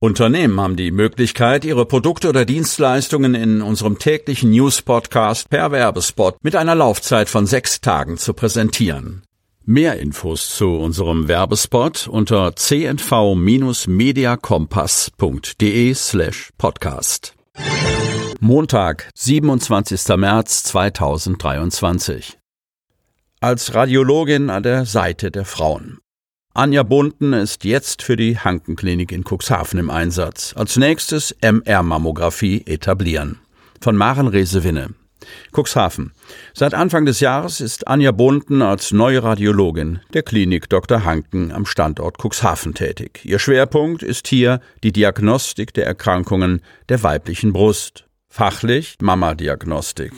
Unternehmen haben die Möglichkeit, ihre Produkte oder Dienstleistungen in unserem täglichen News-Podcast per Werbespot mit einer Laufzeit von sechs Tagen zu präsentieren. Mehr Infos zu unserem Werbespot unter cnv-mediakompass.de slash podcast. Montag, 27. März 2023. Als Radiologin an der Seite der Frauen. Anja Bunten ist jetzt für die Hankenklinik in Cuxhaven im Einsatz. Als nächstes MR-Mammographie etablieren. Von Maren Resewinne. Cuxhaven. Seit Anfang des Jahres ist Anja Bunten als neue Radiologin der Klinik Dr. Hanken am Standort Cuxhaven tätig. Ihr Schwerpunkt ist hier die Diagnostik der Erkrankungen der weiblichen Brust. Fachlich Mama-Diagnostik.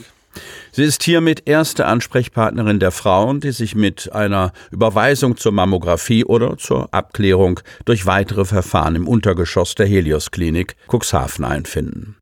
Sie ist hiermit erste Ansprechpartnerin der Frauen, die sich mit einer Überweisung zur Mammographie oder zur Abklärung durch weitere Verfahren im Untergeschoss der Helios Klinik Cuxhaven einfinden.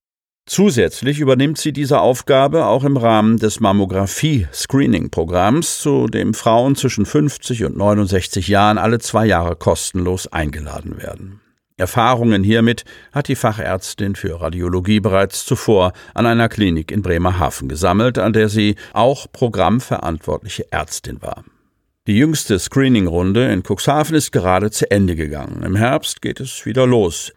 Zusätzlich übernimmt sie diese Aufgabe auch im Rahmen des Mammographie-Screening-Programms, zu dem Frauen zwischen 50 und 69 Jahren alle zwei Jahre kostenlos eingeladen werden. Erfahrungen hiermit hat die Fachärztin für Radiologie bereits zuvor an einer Klinik in Bremerhaven gesammelt, an der sie auch programmverantwortliche Ärztin war. Die jüngste Screeningrunde in Cuxhaven ist gerade zu Ende gegangen. Im Herbst geht es wieder los.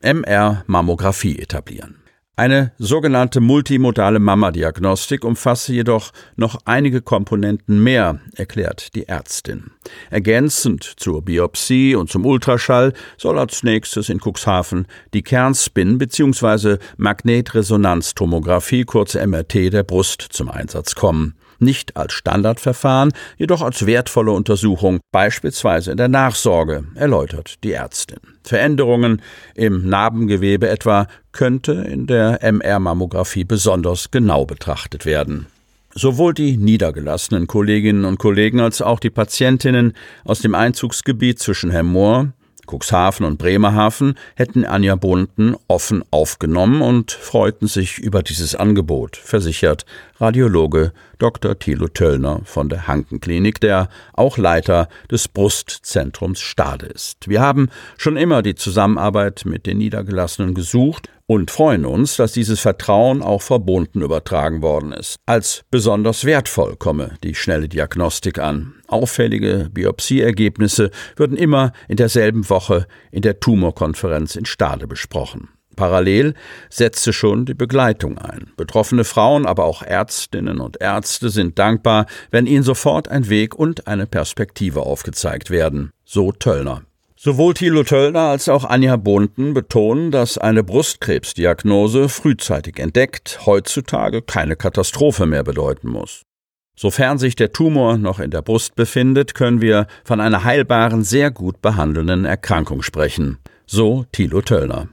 MR Mammographie etablieren. Eine sogenannte multimodale Mama-Diagnostik umfasse jedoch noch einige Komponenten mehr, erklärt die Ärztin. Ergänzend zur Biopsie und zum Ultraschall soll als nächstes in Cuxhaven die Kernspin bzw. Magnetresonanztomographie, kurz MRT, der Brust zum Einsatz kommen nicht als Standardverfahren, jedoch als wertvolle Untersuchung, beispielsweise in der Nachsorge, erläutert die Ärztin. Veränderungen im Narbengewebe etwa könnte in der MR-Mammographie besonders genau betrachtet werden. Sowohl die niedergelassenen Kolleginnen und Kollegen als auch die Patientinnen aus dem Einzugsgebiet zwischen Hemmoor, Cuxhaven und Bremerhaven hätten Anja Bunten offen aufgenommen und freuten sich über dieses Angebot, versichert Radiologe Dr. Thilo Töllner von der Hankenklinik, der auch Leiter des Brustzentrums Stade ist. Wir haben schon immer die Zusammenarbeit mit den Niedergelassenen gesucht und freuen uns, dass dieses Vertrauen auch verbunden übertragen worden ist. Als besonders wertvoll komme die schnelle Diagnostik an. Auffällige Biopsieergebnisse würden immer in derselben Woche in der Tumorkonferenz in Stade besprochen. Parallel setzte schon die Begleitung ein. Betroffene Frauen, aber auch Ärztinnen und Ärzte sind dankbar, wenn ihnen sofort ein Weg und eine Perspektive aufgezeigt werden. So Töllner. Sowohl Thilo Töllner als auch Anja Bunten betonen, dass eine Brustkrebsdiagnose frühzeitig entdeckt heutzutage keine Katastrophe mehr bedeuten muss. Sofern sich der Tumor noch in der Brust befindet, können wir von einer heilbaren, sehr gut behandelnden Erkrankung sprechen. So Thilo Töllner.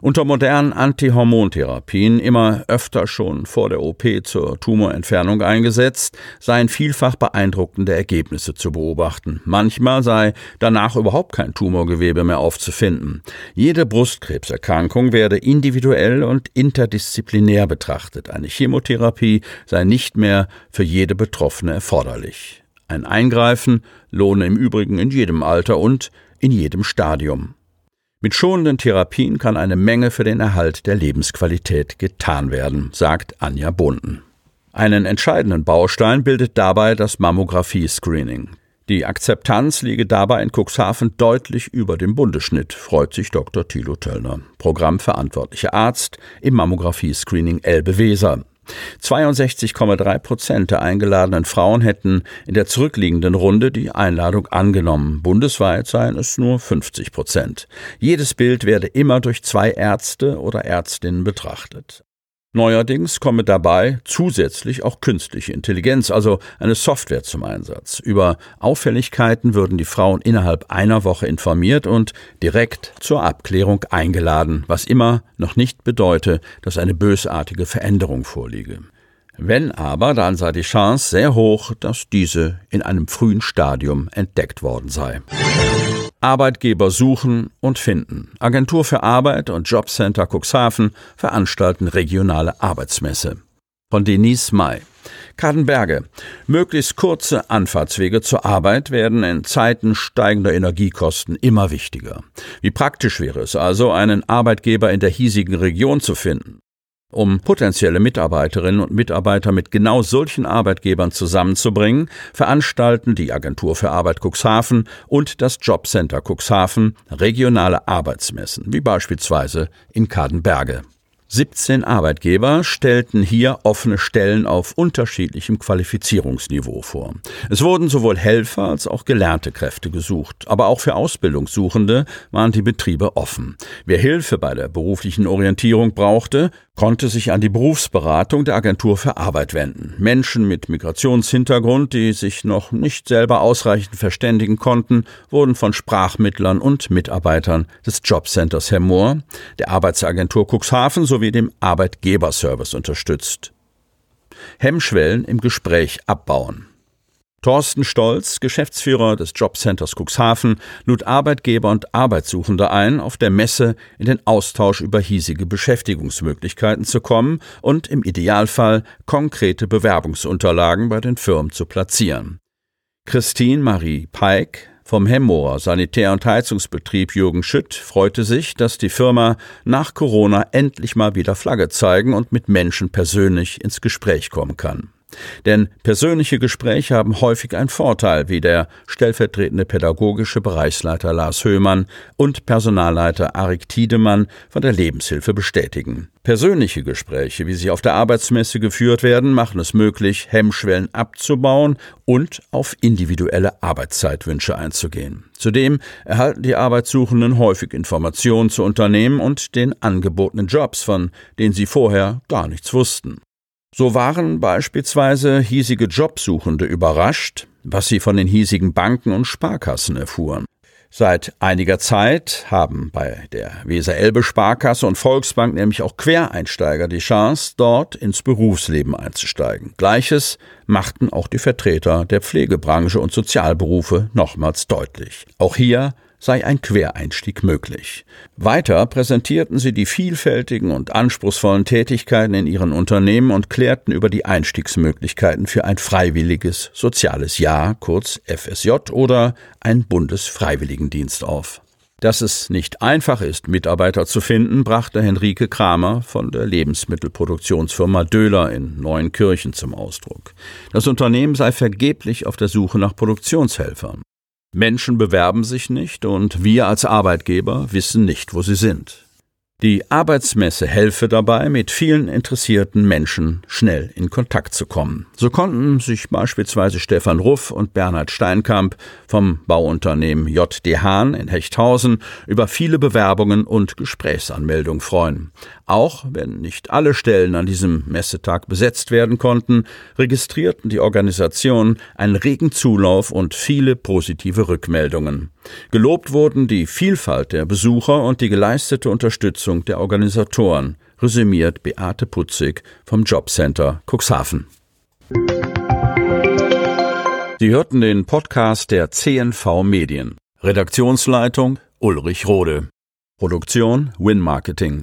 Unter modernen Antihormontherapien, immer öfter schon vor der OP zur Tumorentfernung eingesetzt, seien vielfach beeindruckende Ergebnisse zu beobachten. Manchmal sei danach überhaupt kein Tumorgewebe mehr aufzufinden. Jede Brustkrebserkrankung werde individuell und interdisziplinär betrachtet. Eine Chemotherapie sei nicht mehr für jede Betroffene erforderlich. Ein Eingreifen lohne im Übrigen in jedem Alter und in jedem Stadium. Mit schonenden Therapien kann eine Menge für den Erhalt der Lebensqualität getan werden, sagt Anja Bunden. Einen entscheidenden Baustein bildet dabei das Mammographie-Screening. Die Akzeptanz liege dabei in Cuxhaven deutlich über dem Bundesschnitt, freut sich Dr. Thilo Töllner, Programmverantwortlicher Arzt im Mammographie-Screening Elbe Weser. 62,3 Prozent der eingeladenen Frauen hätten in der zurückliegenden Runde die Einladung angenommen. Bundesweit seien es nur 50 Prozent. Jedes Bild werde immer durch zwei Ärzte oder Ärztinnen betrachtet. Neuerdings komme dabei zusätzlich auch künstliche Intelligenz, also eine Software zum Einsatz. Über Auffälligkeiten würden die Frauen innerhalb einer Woche informiert und direkt zur Abklärung eingeladen, was immer noch nicht bedeute, dass eine bösartige Veränderung vorliege. Wenn aber, dann sei die Chance sehr hoch, dass diese in einem frühen Stadium entdeckt worden sei. Arbeitgeber suchen und finden. Agentur für Arbeit und Jobcenter Cuxhaven veranstalten regionale Arbeitsmesse. Von Denise May. Kadenberge. Möglichst kurze Anfahrtswege zur Arbeit werden in Zeiten steigender Energiekosten immer wichtiger. Wie praktisch wäre es also, einen Arbeitgeber in der hiesigen Region zu finden? Um potenzielle Mitarbeiterinnen und Mitarbeiter mit genau solchen Arbeitgebern zusammenzubringen, veranstalten die Agentur für Arbeit Cuxhaven und das Jobcenter Cuxhaven regionale Arbeitsmessen, wie beispielsweise in Kadenberge. 17 Arbeitgeber stellten hier offene Stellen auf unterschiedlichem Qualifizierungsniveau vor. Es wurden sowohl Helfer als auch gelernte Kräfte gesucht, aber auch für Ausbildungssuchende waren die Betriebe offen. Wer Hilfe bei der beruflichen Orientierung brauchte, konnte sich an die Berufsberatung der Agentur für Arbeit wenden. Menschen mit Migrationshintergrund, die sich noch nicht selber ausreichend verständigen konnten, wurden von Sprachmittlern und Mitarbeitern des Jobcenters Hemmoor, der Arbeitsagentur Cuxhaven sowie dem Arbeitgeberservice unterstützt. Hemmschwellen im Gespräch abbauen. Thorsten Stolz, Geschäftsführer des Jobcenters Cuxhaven, lud Arbeitgeber und Arbeitssuchende ein, auf der Messe in den Austausch über hiesige Beschäftigungsmöglichkeiten zu kommen und im Idealfall konkrete Bewerbungsunterlagen bei den Firmen zu platzieren. Christine Marie Peik vom Hemmoor Sanitär- und Heizungsbetrieb Jürgen Schütt freute sich, dass die Firma nach Corona endlich mal wieder Flagge zeigen und mit Menschen persönlich ins Gespräch kommen kann. Denn persönliche Gespräche haben häufig einen Vorteil, wie der stellvertretende pädagogische Bereichsleiter Lars Höhmann und Personalleiter Arik Tiedemann von der Lebenshilfe bestätigen. Persönliche Gespräche, wie sie auf der Arbeitsmesse geführt werden, machen es möglich, Hemmschwellen abzubauen und auf individuelle Arbeitszeitwünsche einzugehen. Zudem erhalten die Arbeitssuchenden häufig Informationen zu Unternehmen und den angebotenen Jobs, von denen sie vorher gar nichts wussten. So waren beispielsweise hiesige Jobsuchende überrascht, was sie von den hiesigen Banken und Sparkassen erfuhren. Seit einiger Zeit haben bei der Weser-Elbe Sparkasse und Volksbank nämlich auch Quereinsteiger die Chance, dort ins Berufsleben einzusteigen. Gleiches machten auch die Vertreter der Pflegebranche und Sozialberufe nochmals deutlich. Auch hier sei ein Quereinstieg möglich. Weiter präsentierten sie die vielfältigen und anspruchsvollen Tätigkeiten in ihren Unternehmen und klärten über die Einstiegsmöglichkeiten für ein freiwilliges soziales Jahr, kurz FSJ oder ein Bundesfreiwilligendienst auf. Dass es nicht einfach ist, Mitarbeiter zu finden, brachte Henrike Kramer von der Lebensmittelproduktionsfirma Döhler in Neuenkirchen zum Ausdruck. Das Unternehmen sei vergeblich auf der Suche nach Produktionshelfern. Menschen bewerben sich nicht und wir als Arbeitgeber wissen nicht, wo sie sind. Die Arbeitsmesse helfe dabei, mit vielen interessierten Menschen schnell in Kontakt zu kommen. So konnten sich beispielsweise Stefan Ruff und Bernhard Steinkamp vom Bauunternehmen JD Hahn in Hechthausen über viele Bewerbungen und Gesprächsanmeldungen freuen. Auch wenn nicht alle Stellen an diesem Messetag besetzt werden konnten, registrierten die Organisationen einen regen Zulauf und viele positive Rückmeldungen. Gelobt wurden die Vielfalt der Besucher und die geleistete Unterstützung der Organisatoren, resümiert Beate Putzig vom Jobcenter Cuxhaven. Sie hörten den Podcast der CNV Medien. Redaktionsleitung Ulrich Rode. Produktion Win Marketing.